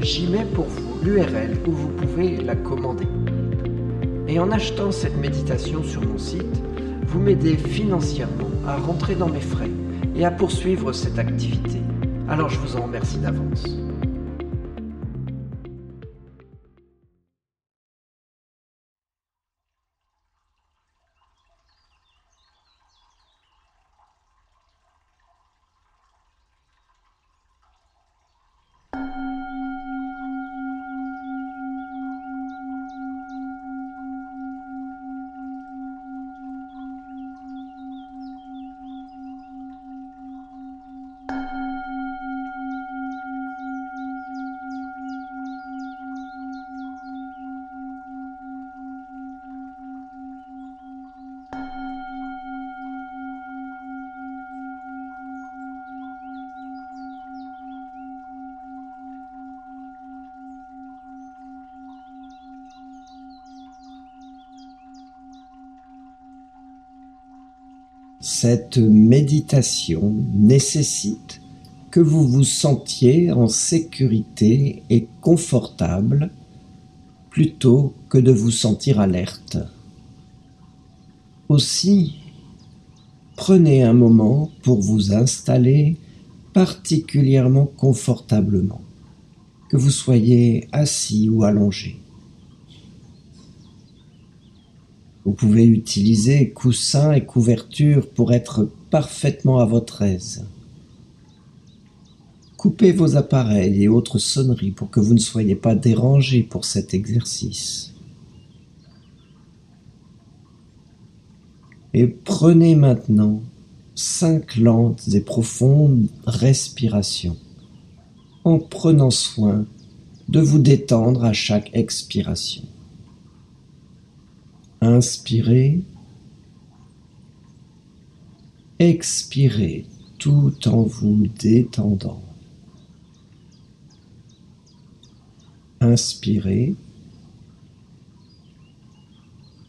j'y mets pour vous l'URL où vous pouvez la commander. Et en achetant cette méditation sur mon site, vous m'aidez financièrement à rentrer dans mes frais et à poursuivre cette activité. Alors je vous en remercie d'avance. Cette méditation nécessite que vous vous sentiez en sécurité et confortable plutôt que de vous sentir alerte. Aussi, prenez un moment pour vous installer particulièrement confortablement, que vous soyez assis ou allongé. Vous pouvez utiliser coussins et couvertures pour être parfaitement à votre aise. Coupez vos appareils et autres sonneries pour que vous ne soyez pas dérangé pour cet exercice. Et prenez maintenant cinq lentes et profondes respirations en prenant soin de vous détendre à chaque expiration. Inspirez, expirez tout en vous détendant. Inspirez,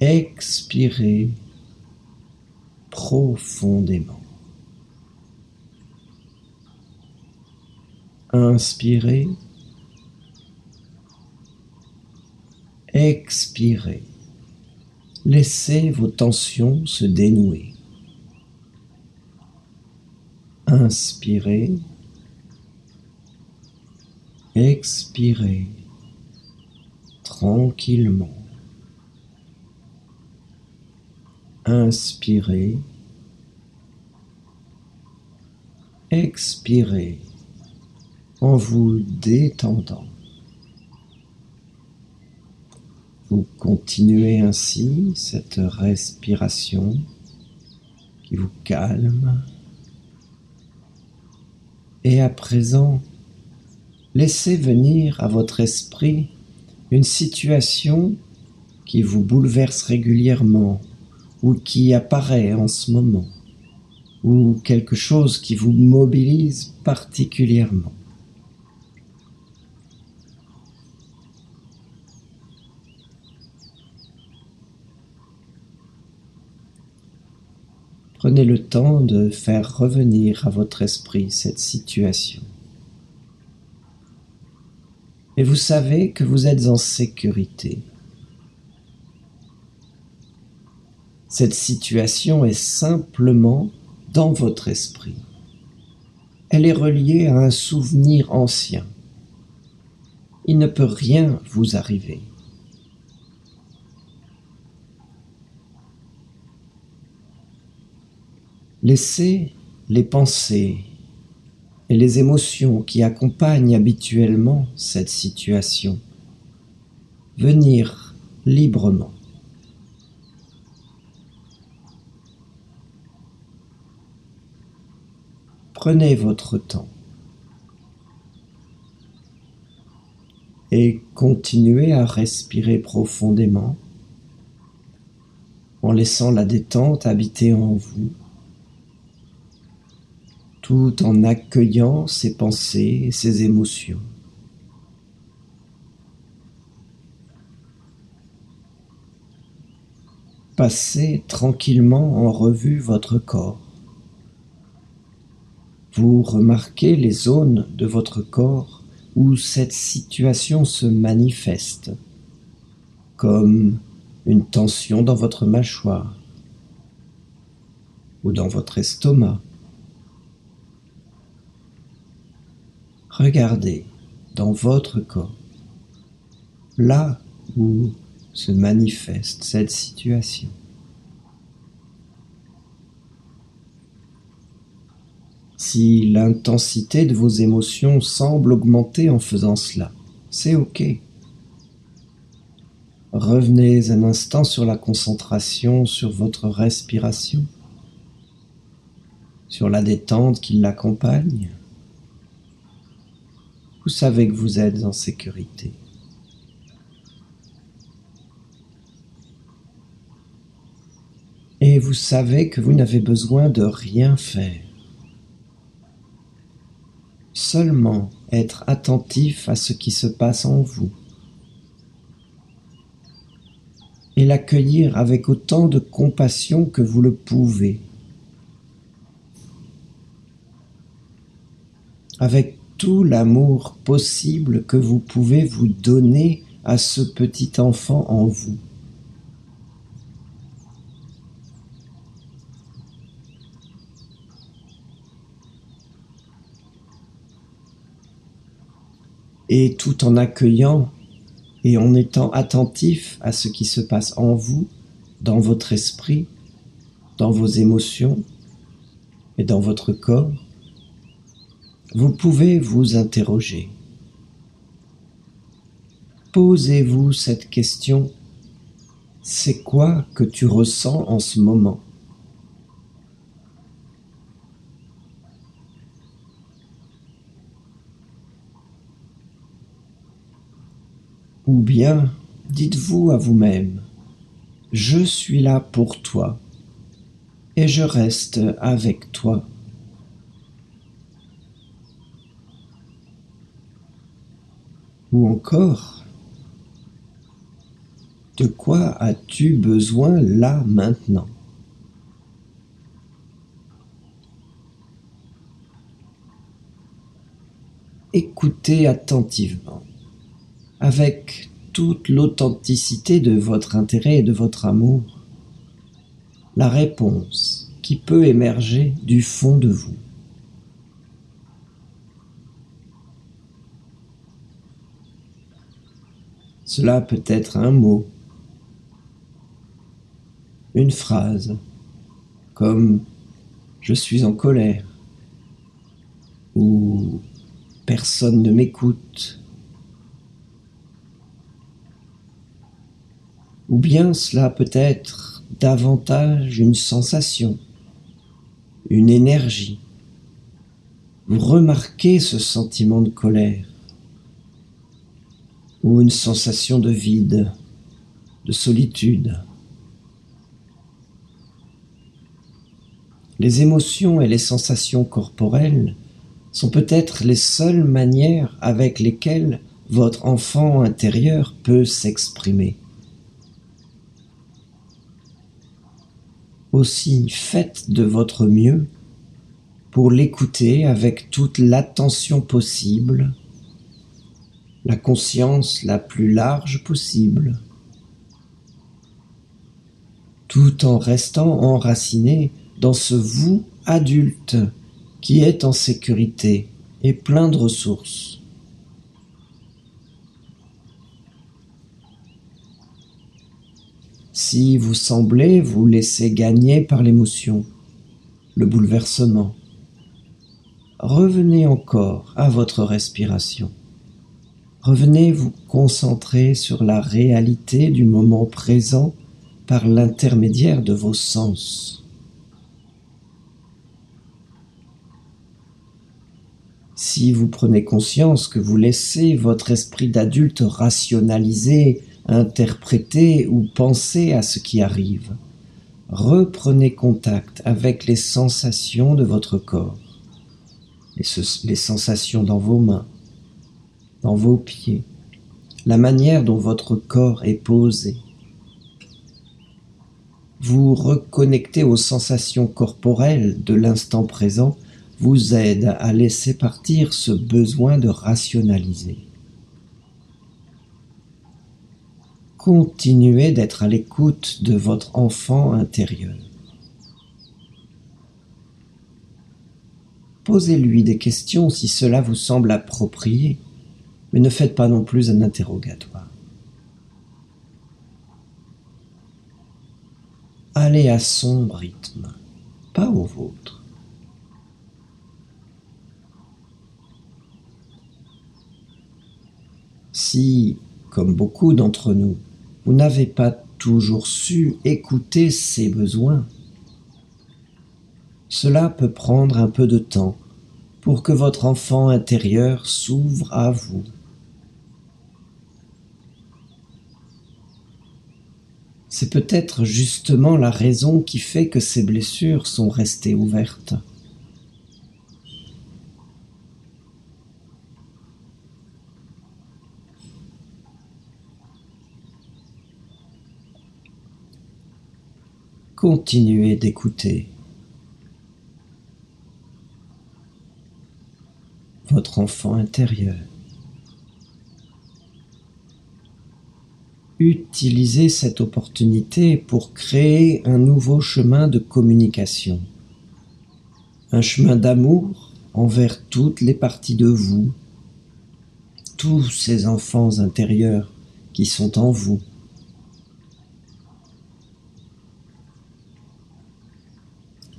expirez profondément. Inspirez, expirez. Laissez vos tensions se dénouer. Inspirez. Expirez tranquillement. Inspirez. Expirez en vous détendant. Vous continuez ainsi cette respiration qui vous calme. Et à présent, laissez venir à votre esprit une situation qui vous bouleverse régulièrement ou qui apparaît en ce moment ou quelque chose qui vous mobilise particulièrement. Prenez le temps de faire revenir à votre esprit cette situation. Et vous savez que vous êtes en sécurité. Cette situation est simplement dans votre esprit. Elle est reliée à un souvenir ancien. Il ne peut rien vous arriver. Laissez les pensées et les émotions qui accompagnent habituellement cette situation venir librement. Prenez votre temps et continuez à respirer profondément en laissant la détente habiter en vous tout en accueillant ses pensées et ses émotions. Passez tranquillement en revue votre corps. Vous remarquez les zones de votre corps où cette situation se manifeste, comme une tension dans votre mâchoire ou dans votre estomac Regardez dans votre corps, là où se manifeste cette situation. Si l'intensité de vos émotions semble augmenter en faisant cela, c'est OK. Revenez un instant sur la concentration sur votre respiration, sur la détente qui l'accompagne savez que vous êtes en sécurité? Et vous savez que vous n'avez besoin de rien faire. Seulement être attentif à ce qui se passe en vous. Et l'accueillir avec autant de compassion que vous le pouvez. Avec tout l'amour possible que vous pouvez vous donner à ce petit enfant en vous. Et tout en accueillant et en étant attentif à ce qui se passe en vous, dans votre esprit, dans vos émotions et dans votre corps, vous pouvez vous interroger. Posez-vous cette question. C'est quoi que tu ressens en ce moment? Ou bien dites-vous à vous-même, je suis là pour toi et je reste avec toi. Ou encore, de quoi as-tu besoin là maintenant? Écoutez attentivement, avec toute l'authenticité de votre intérêt et de votre amour, la réponse qui peut émerger du fond de vous. Cela peut être un mot, une phrase, comme je suis en colère ou personne ne m'écoute. Ou bien cela peut être davantage une sensation, une énergie. Vous remarquez ce sentiment de colère ou une sensation de vide, de solitude. Les émotions et les sensations corporelles sont peut-être les seules manières avec lesquelles votre enfant intérieur peut s'exprimer. Aussi faites de votre mieux pour l'écouter avec toute l'attention possible, la conscience la plus large possible, tout en restant enraciné dans ce vous adulte qui est en sécurité et plein de ressources. Si vous semblez vous laisser gagner par l'émotion, le bouleversement, revenez encore à votre respiration. Revenez vous concentrer sur la réalité du moment présent par l'intermédiaire de vos sens. Si vous prenez conscience que vous laissez votre esprit d'adulte rationaliser, interpréter ou penser à ce qui arrive, reprenez contact avec les sensations de votre corps les, sensations dans vos mains, dans vos pieds, la manière dont votre corps est posé. Vous reconnecter aux sensations corporelles de l'instant présent vous aide à laisser partir ce besoin de rationaliser. Continuez d'être à l'écoute de votre enfant intérieur. Posez-lui des questions si cela vous semble approprié, mais ne faites pas non plus un interrogatoire. Allez à son rythme, pas au vôtre. Si, comme beaucoup d'entre nous, vous n'avez pas toujours su écouter ses besoins, cela peut prendre un peu de temps pour que votre enfant intérieur s'ouvre à vous. C'est peut-être justement la raison qui fait que ces blessures sont restées ouvertes. Continuez d'écouter. votre enfant intérieur. Utilisez cette opportunité pour créer un nouveau chemin de communication, un chemin d'amour envers toutes les parties de vous, tous ces enfants intérieurs qui sont en vous.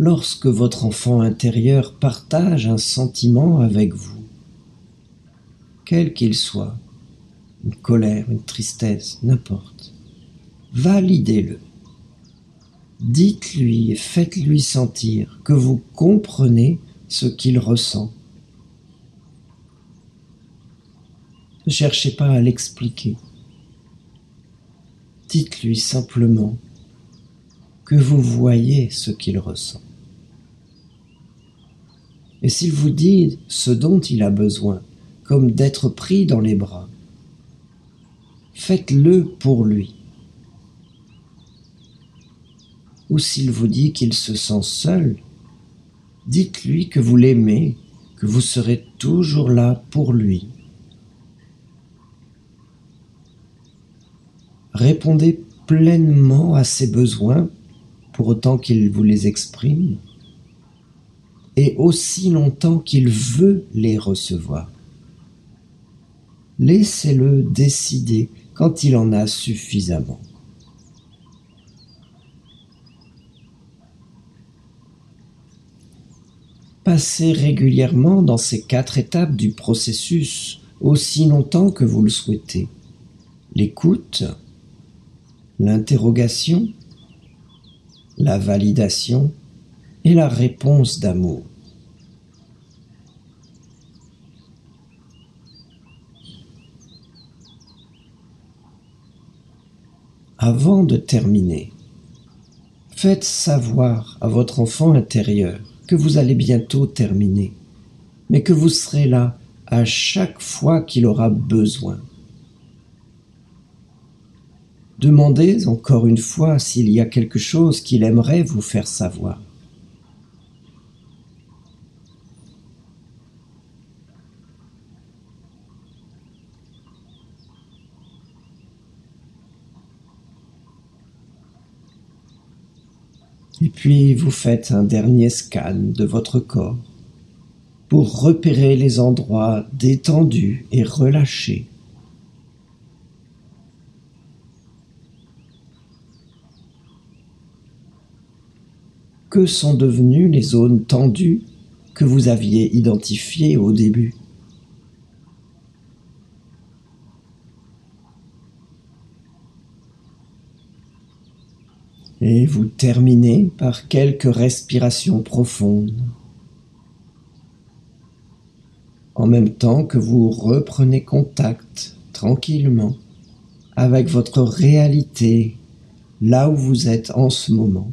lorsque votre enfant intérieur partage un sentiment avec vous, quel qu'il soit, une colère, une tristesse, n'importe, validez-le. Dites-lui et faites-lui sentir que vous comprenez ce qu'il ressent. Ne cherchez pas à l'expliquer. Dites-lui simplement que vous voyez ce qu'il ressent. Et s'il vous dit ce dont il a besoin, comme d'être pris dans les bras, faites-le pour lui. Ou s'il vous dit qu'il se sent seul, dites-lui que vous l'aimez, que vous serez toujours là pour lui. Répondez pleinement à ses besoins pour autant qu'il vous les exprime et aussi longtemps qu'il veut les recevoir. Laissez-le décider quand il en a suffisamment. Passez régulièrement dans ces quatre étapes du processus aussi longtemps que vous le souhaitez. L'écoute, l'interrogation, la validation et la réponse d'amour. Avant de terminer, faites savoir à votre enfant intérieur que vous allez bientôt terminer, mais que vous serez là à chaque fois qu'il aura besoin. Demandez encore une fois s'il y a quelque chose qu'il aimerait vous faire savoir. Puis vous faites un dernier scan de votre corps pour repérer les endroits détendus et relâchés. Que sont devenues les zones tendues que vous aviez identifiées au début Et vous terminez par quelques respirations profondes. En même temps que vous reprenez contact tranquillement avec votre réalité là où vous êtes en ce moment.